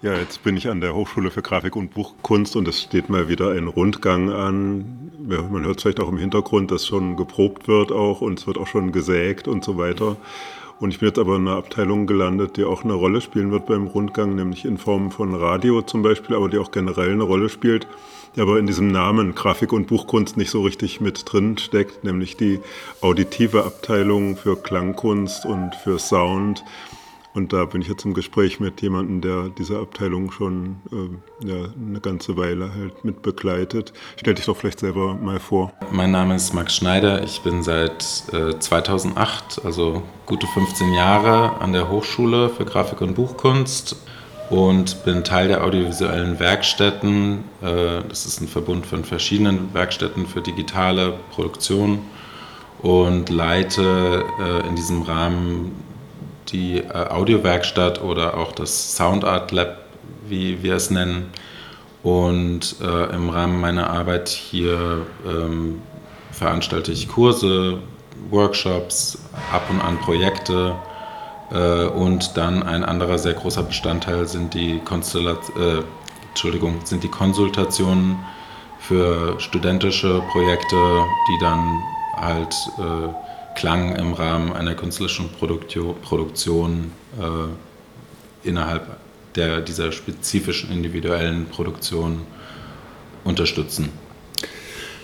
Ja, jetzt bin ich an der Hochschule für Grafik und Buchkunst und es steht mal wieder ein Rundgang an. Man hört vielleicht auch im Hintergrund, dass schon geprobt wird auch und es wird auch schon gesägt und so weiter. Und ich bin jetzt aber in einer Abteilung gelandet, die auch eine Rolle spielen wird beim Rundgang, nämlich in Form von Radio zum Beispiel, aber die auch generell eine Rolle spielt, die aber in diesem Namen Grafik und Buchkunst nicht so richtig mit drin steckt, nämlich die auditive Abteilung für Klangkunst und für Sound und da bin ich jetzt im Gespräch mit jemandem, der diese Abteilung schon äh, ja, eine ganze Weile halt mit begleitet. Stell dich doch vielleicht selber mal vor. Mein Name ist Max Schneider. Ich bin seit äh, 2008, also gute 15 Jahre, an der Hochschule für Grafik und Buchkunst und bin Teil der audiovisuellen Werkstätten. Äh, das ist ein Verbund von verschiedenen Werkstätten für digitale Produktion und leite äh, in diesem Rahmen die äh, Audiowerkstatt oder auch das Sound Art Lab, wie wir es nennen. Und äh, im Rahmen meiner Arbeit hier ähm, veranstalte ich Kurse, Workshops, ab und an Projekte. Äh, und dann ein anderer sehr großer Bestandteil sind die, Konstellat äh, Entschuldigung, sind die Konsultationen für studentische Projekte, die dann halt äh, Klang im Rahmen einer künstlerischen Produktion äh, innerhalb der, dieser spezifischen individuellen Produktion unterstützen.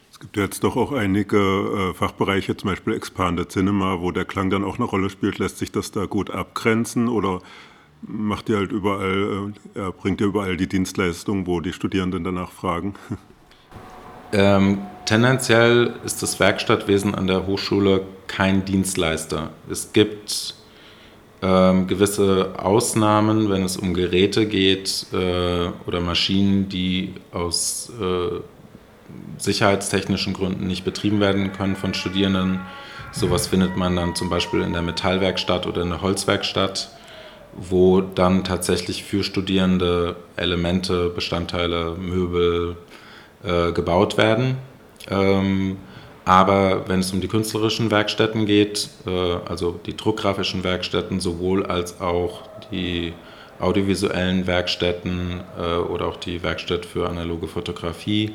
Es gibt jetzt doch auch einige äh, Fachbereiche, zum Beispiel Expanded Cinema, wo der Klang dann auch eine Rolle spielt. Lässt sich das da gut abgrenzen oder macht ihr halt überall, äh, bringt ihr überall die Dienstleistung, wo die Studierenden danach fragen? Ähm, tendenziell ist das Werkstattwesen an der Hochschule kein Dienstleister. Es gibt ähm, gewisse Ausnahmen, wenn es um Geräte geht äh, oder Maschinen, die aus äh, sicherheitstechnischen Gründen nicht betrieben werden können von Studierenden. Sowas findet man dann zum Beispiel in der Metallwerkstatt oder in der Holzwerkstatt, wo dann tatsächlich für Studierende Elemente, Bestandteile, Möbel, äh, gebaut werden. Ähm, aber wenn es um die künstlerischen Werkstätten geht, äh, also die druckgrafischen Werkstätten sowohl als auch die audiovisuellen Werkstätten äh, oder auch die Werkstatt für analoge Fotografie,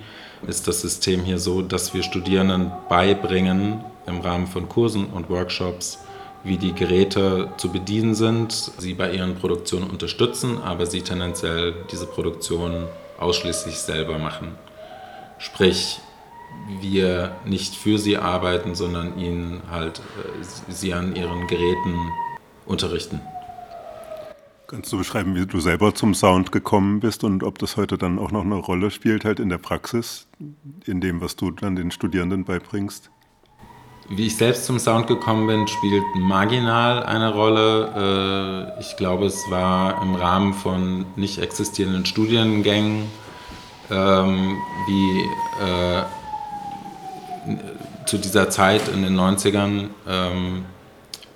ist das System hier so, dass wir Studierenden beibringen im Rahmen von Kursen und Workshops, wie die Geräte zu bedienen sind, sie bei ihren Produktionen unterstützen, aber sie tendenziell diese Produktion ausschließlich selber machen. Sprich, wir nicht für sie arbeiten, sondern ihnen halt äh, sie an ihren Geräten unterrichten. Kannst du beschreiben, wie du selber zum Sound gekommen bist und ob das heute dann auch noch eine Rolle spielt, halt in der Praxis, in dem, was du dann den Studierenden beibringst? Wie ich selbst zum Sound gekommen bin, spielt marginal eine Rolle. Äh, ich glaube, es war im Rahmen von nicht existierenden Studiengängen ähm, wie äh, zu dieser Zeit in den 90ern ähm,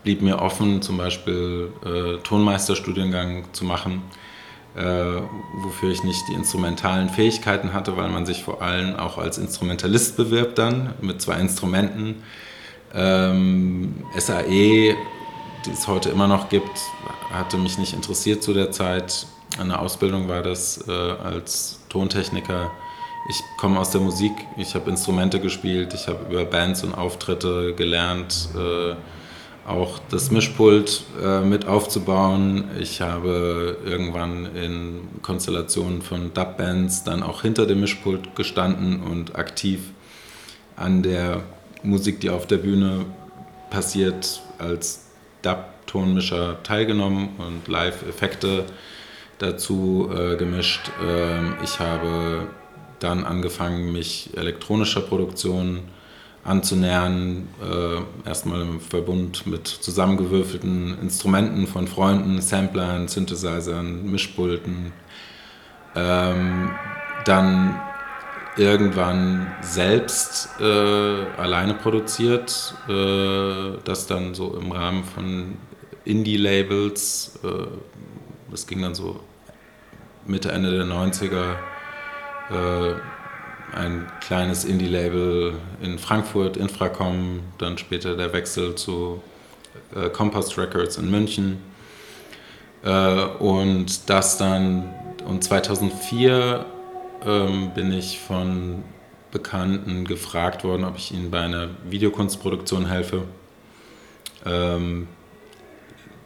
blieb mir offen, zum Beispiel äh, Tonmeisterstudiengang zu machen, äh, wofür ich nicht die instrumentalen Fähigkeiten hatte, weil man sich vor allem auch als Instrumentalist bewirbt dann mit zwei Instrumenten. Ähm, SAE, die es heute immer noch gibt, hatte mich nicht interessiert zu der Zeit. Eine Ausbildung war das äh, als Tontechniker. Ich komme aus der Musik, ich habe Instrumente gespielt, ich habe über Bands und Auftritte gelernt, äh, auch das Mischpult äh, mit aufzubauen. Ich habe irgendwann in Konstellationen von Dub-Bands dann auch hinter dem Mischpult gestanden und aktiv an der Musik, die auf der Bühne passiert, als Dub-Tonmischer teilgenommen und Live-Effekte dazu äh, gemischt. Ähm, ich habe dann angefangen, mich elektronischer Produktion anzunähern. Äh, erstmal im Verbund mit zusammengewürfelten Instrumenten von Freunden, Samplern, Synthesizern, Mischpulten. Ähm, dann irgendwann selbst äh, alleine produziert, äh, das dann so im Rahmen von Indie-Labels, äh, das ging dann so Mitte, Ende der 90er äh, ein kleines Indie-Label in Frankfurt, Infracom, dann später der Wechsel zu äh, Compost Records in München. Äh, und das dann und 2004 ähm, bin ich von Bekannten gefragt worden, ob ich ihnen bei einer Videokunstproduktion helfe. Ähm,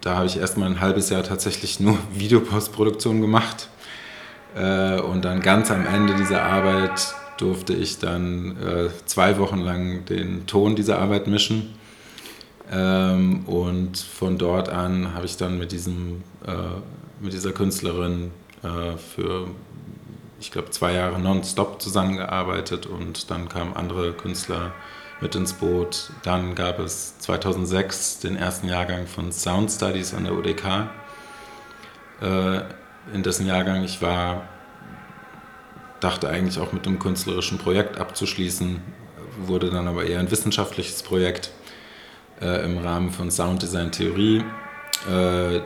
da habe ich erstmal ein halbes Jahr tatsächlich nur Videopostproduktion gemacht. Äh, und dann ganz am Ende dieser Arbeit durfte ich dann äh, zwei Wochen lang den Ton dieser Arbeit mischen. Ähm, und von dort an habe ich dann mit, diesem, äh, mit dieser Künstlerin für, ich glaube, zwei Jahre nonstop zusammengearbeitet und dann kamen andere Künstler mit ins Boot. Dann gab es 2006 den ersten Jahrgang von Sound Studies an der UDK, äh, in dessen Jahrgang ich war, dachte eigentlich auch mit einem künstlerischen Projekt abzuschließen, wurde dann aber eher ein wissenschaftliches Projekt äh, im Rahmen von Sounddesign Theorie. Äh,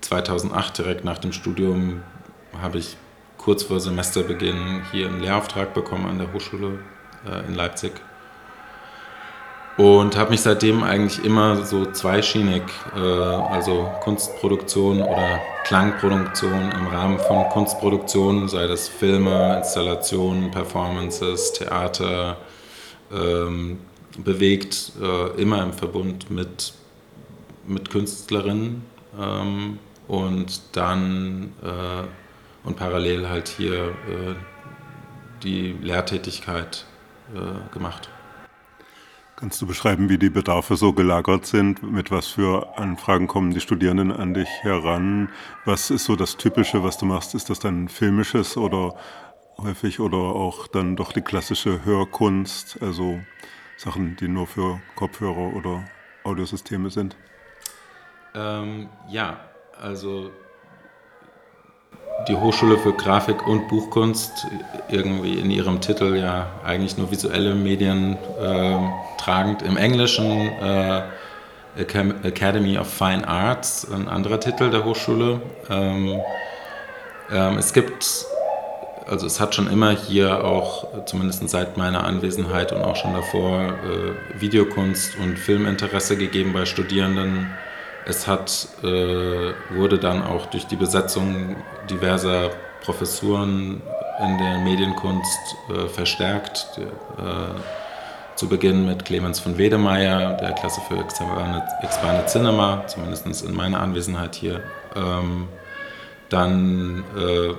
2008, direkt nach dem Studium, habe ich kurz vor Semesterbeginn hier einen Lehrauftrag bekommen an der Hochschule äh, in Leipzig. Und habe mich seitdem eigentlich immer so zweischienig, äh, also Kunstproduktion oder Klangproduktion im Rahmen von Kunstproduktion, sei das Filme, Installationen, Performances, Theater, ähm, bewegt, äh, immer im Verbund mit, mit Künstlerinnen ähm, und dann äh, und parallel halt hier äh, die Lehrtätigkeit äh, gemacht. Kannst du beschreiben, wie die Bedarfe so gelagert sind? Mit was für Anfragen kommen die Studierenden an dich heran? Was ist so das Typische, was du machst? Ist das dann filmisches oder häufig oder auch dann doch die klassische Hörkunst? Also Sachen, die nur für Kopfhörer oder Audiosysteme sind? Ähm, ja, also die Hochschule für Grafik und Buchkunst irgendwie in ihrem Titel ja eigentlich nur visuelle Medien äh, tragend. Im Englischen äh, Academy of Fine Arts, ein anderer Titel der Hochschule. Ähm, ähm, es gibt also es hat schon immer hier auch, zumindest seit meiner Anwesenheit und auch schon davor, äh, Videokunst und Filminteresse gegeben bei Studierenden. Es hat, äh, wurde dann auch durch die Besetzung diverser Professuren in der Medienkunst äh, verstärkt. Die, äh, zu Beginn mit Clemens von Wedemeyer, der Klasse für Expanded Cinema, zumindest in meiner Anwesenheit hier. Ähm, dann äh,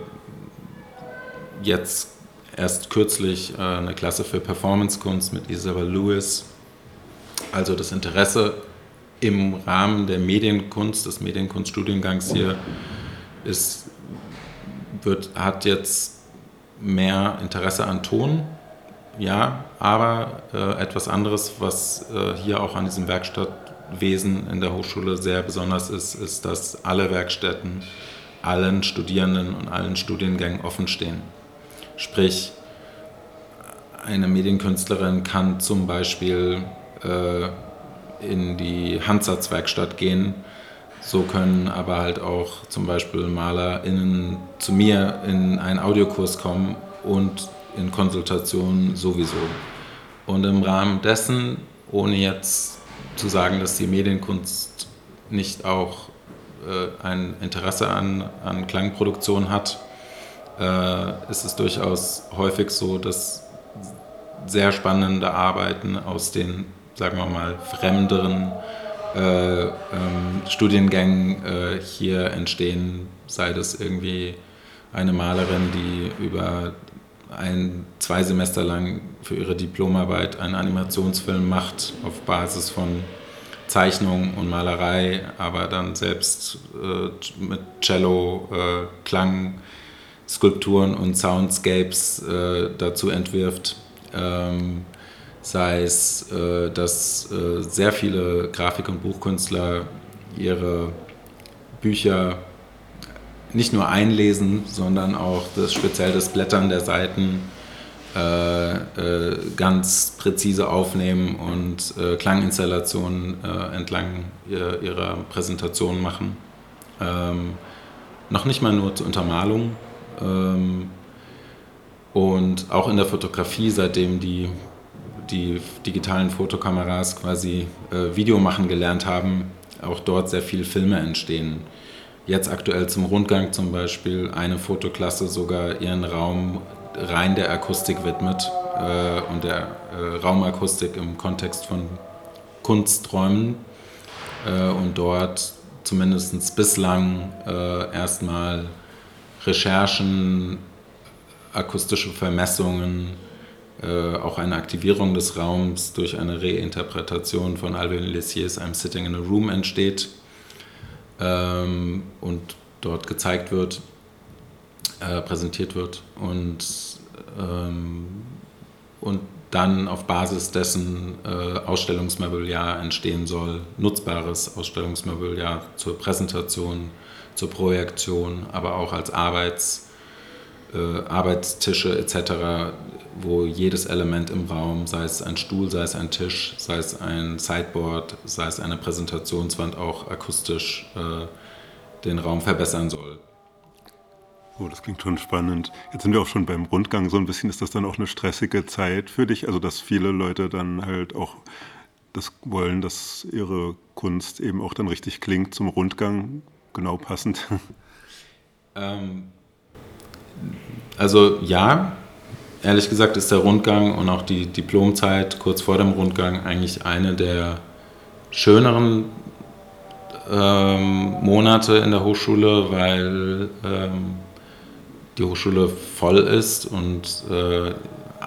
jetzt erst kürzlich äh, eine Klasse für Performancekunst mit Isabel Lewis. Also das Interesse im Rahmen der Medienkunst, des Medienkunststudiengangs hier, ist, wird, hat jetzt mehr Interesse an Ton, ja, aber äh, etwas anderes, was äh, hier auch an diesem Werkstattwesen in der Hochschule sehr besonders ist, ist, dass alle Werkstätten allen Studierenden und allen Studiengängen offen stehen. Sprich, eine Medienkünstlerin kann zum Beispiel äh, in die Handsatzwerkstatt gehen. So können aber halt auch zum Beispiel MalerInnen zu mir in einen Audiokurs kommen und in Konsultationen sowieso. Und im Rahmen dessen, ohne jetzt zu sagen, dass die Medienkunst nicht auch äh, ein Interesse an, an Klangproduktion hat, äh, ist es durchaus häufig so, dass sehr spannende Arbeiten aus den, sagen wir mal, fremderen äh, ähm, Studiengängen äh, hier entstehen, sei das irgendwie eine Malerin, die über ein, zwei Semester lang für ihre Diplomarbeit einen Animationsfilm macht auf Basis von Zeichnung und Malerei, aber dann selbst äh, mit Cello, äh, Klang, Skulpturen und Soundscapes äh, dazu entwirft. Ähm, sei es, äh, dass äh, sehr viele Grafik- und Buchkünstler ihre Bücher nicht nur einlesen, sondern auch das, speziell das Blättern der Seiten äh, äh, ganz präzise aufnehmen und äh, Klanginstallationen entlang ihrer Präsentation machen. Ähm, noch nicht mal nur zur Untermalung, ähm, und auch in der Fotografie, seitdem die, die digitalen Fotokameras quasi äh, Video machen gelernt haben, auch dort sehr viele Filme entstehen. jetzt aktuell zum Rundgang zum Beispiel eine Fotoklasse sogar ihren Raum rein der Akustik widmet äh, und der äh, Raumakustik im Kontext von Kunsträumen äh, und dort zumindest bislang äh, erstmal Recherchen, akustische Vermessungen, äh, auch eine Aktivierung des Raums durch eine Reinterpretation von Alvin Lessiers I'm Sitting in a Room entsteht ähm, und dort gezeigt wird, äh, präsentiert wird und, ähm, und dann auf Basis dessen äh, Ausstellungsmobiliar entstehen soll, nutzbares Ausstellungsmobiliar zur Präsentation, zur Projektion, aber auch als Arbeits, äh, Arbeitstische etc., wo jedes Element im Raum, sei es ein Stuhl, sei es ein Tisch, sei es ein Sideboard, sei es eine Präsentationswand, auch akustisch äh, den Raum verbessern soll. Oh, das klingt schon spannend. Jetzt sind wir auch schon beim Rundgang so ein bisschen. Ist das dann auch eine stressige Zeit für dich? Also, dass viele Leute dann halt auch das wollen, dass ihre Kunst eben auch dann richtig klingt zum Rundgang, genau passend? Ähm, also ja, ehrlich gesagt ist der Rundgang und auch die Diplomzeit kurz vor dem Rundgang eigentlich eine der schöneren ähm, Monate in der Hochschule, weil ähm, die Hochschule voll ist und äh,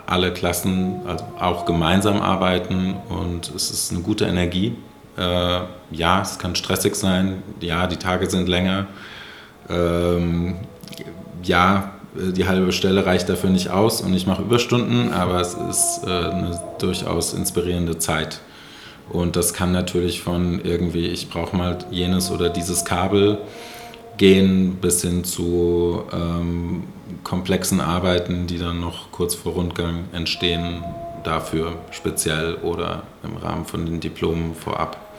alle Klassen also auch gemeinsam arbeiten und es ist eine gute Energie. Äh, ja, es kann stressig sein, ja, die Tage sind länger. Ähm, ja, die halbe Stelle reicht dafür nicht aus und ich mache Überstunden, aber es ist äh, eine durchaus inspirierende Zeit. Und das kann natürlich von irgendwie, ich brauche mal jenes oder dieses Kabel gehen bis hin zu ähm, komplexen Arbeiten, die dann noch kurz vor Rundgang entstehen, dafür speziell oder im Rahmen von den Diplomen vorab.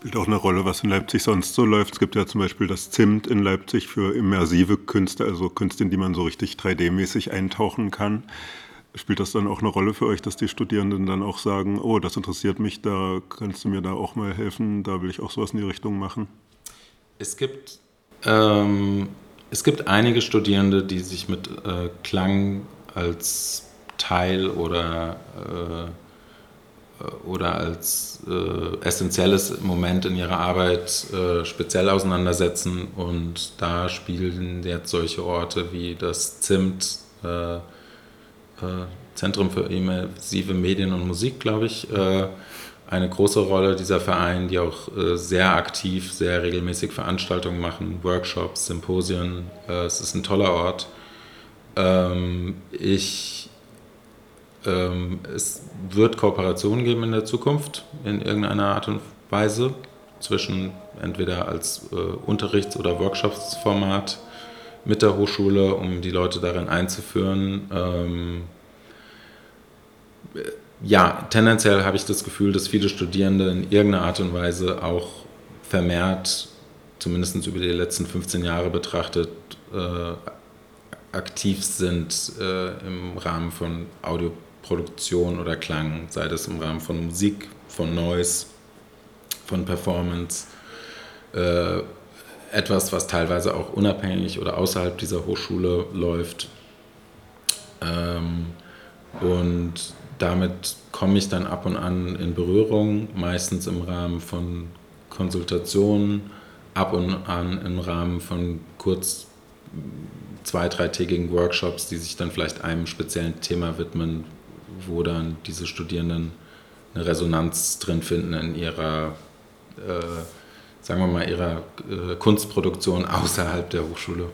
Spielt auch eine Rolle, was in Leipzig sonst so läuft. Es gibt ja zum Beispiel das Zimt in Leipzig für immersive Künste, also Künste, in die man so richtig 3D-mäßig eintauchen kann. Spielt das dann auch eine Rolle für euch, dass die Studierenden dann auch sagen, oh, das interessiert mich, da kannst du mir da auch mal helfen, da will ich auch sowas in die Richtung machen? Es gibt, ähm, es gibt einige Studierende, die sich mit äh, Klang als Teil oder, äh, oder als äh, essentielles Moment in ihrer Arbeit äh, speziell auseinandersetzen. Und da spielen jetzt solche Orte wie das ZIMT, äh, äh, Zentrum für immersive Medien und Musik, glaube ich, eine große Rolle, dieser Verein, die auch äh, sehr aktiv, sehr regelmäßig Veranstaltungen machen, Workshops, Symposien. Äh, es ist ein toller Ort. Ähm, ich, ähm, es wird Kooperationen geben in der Zukunft in irgendeiner Art und Weise zwischen entweder als äh, Unterrichts- oder Workshopsformat mit der Hochschule, um die Leute darin einzuführen. Ähm, ja, tendenziell habe ich das Gefühl, dass viele Studierende in irgendeiner Art und Weise auch vermehrt, zumindest über die letzten 15 Jahre betrachtet, äh, aktiv sind äh, im Rahmen von Audioproduktion oder Klang, sei das im Rahmen von Musik, von Noise, von Performance. Äh, etwas, was teilweise auch unabhängig oder außerhalb dieser Hochschule läuft. Ähm, und damit komme ich dann ab und an in Berührung, meistens im Rahmen von Konsultationen, ab und an im Rahmen von kurz zwei-, dreitägigen Workshops, die sich dann vielleicht einem speziellen Thema widmen, wo dann diese Studierenden eine Resonanz drin finden in ihrer, äh, sagen wir mal, ihrer äh, Kunstproduktion außerhalb der Hochschule.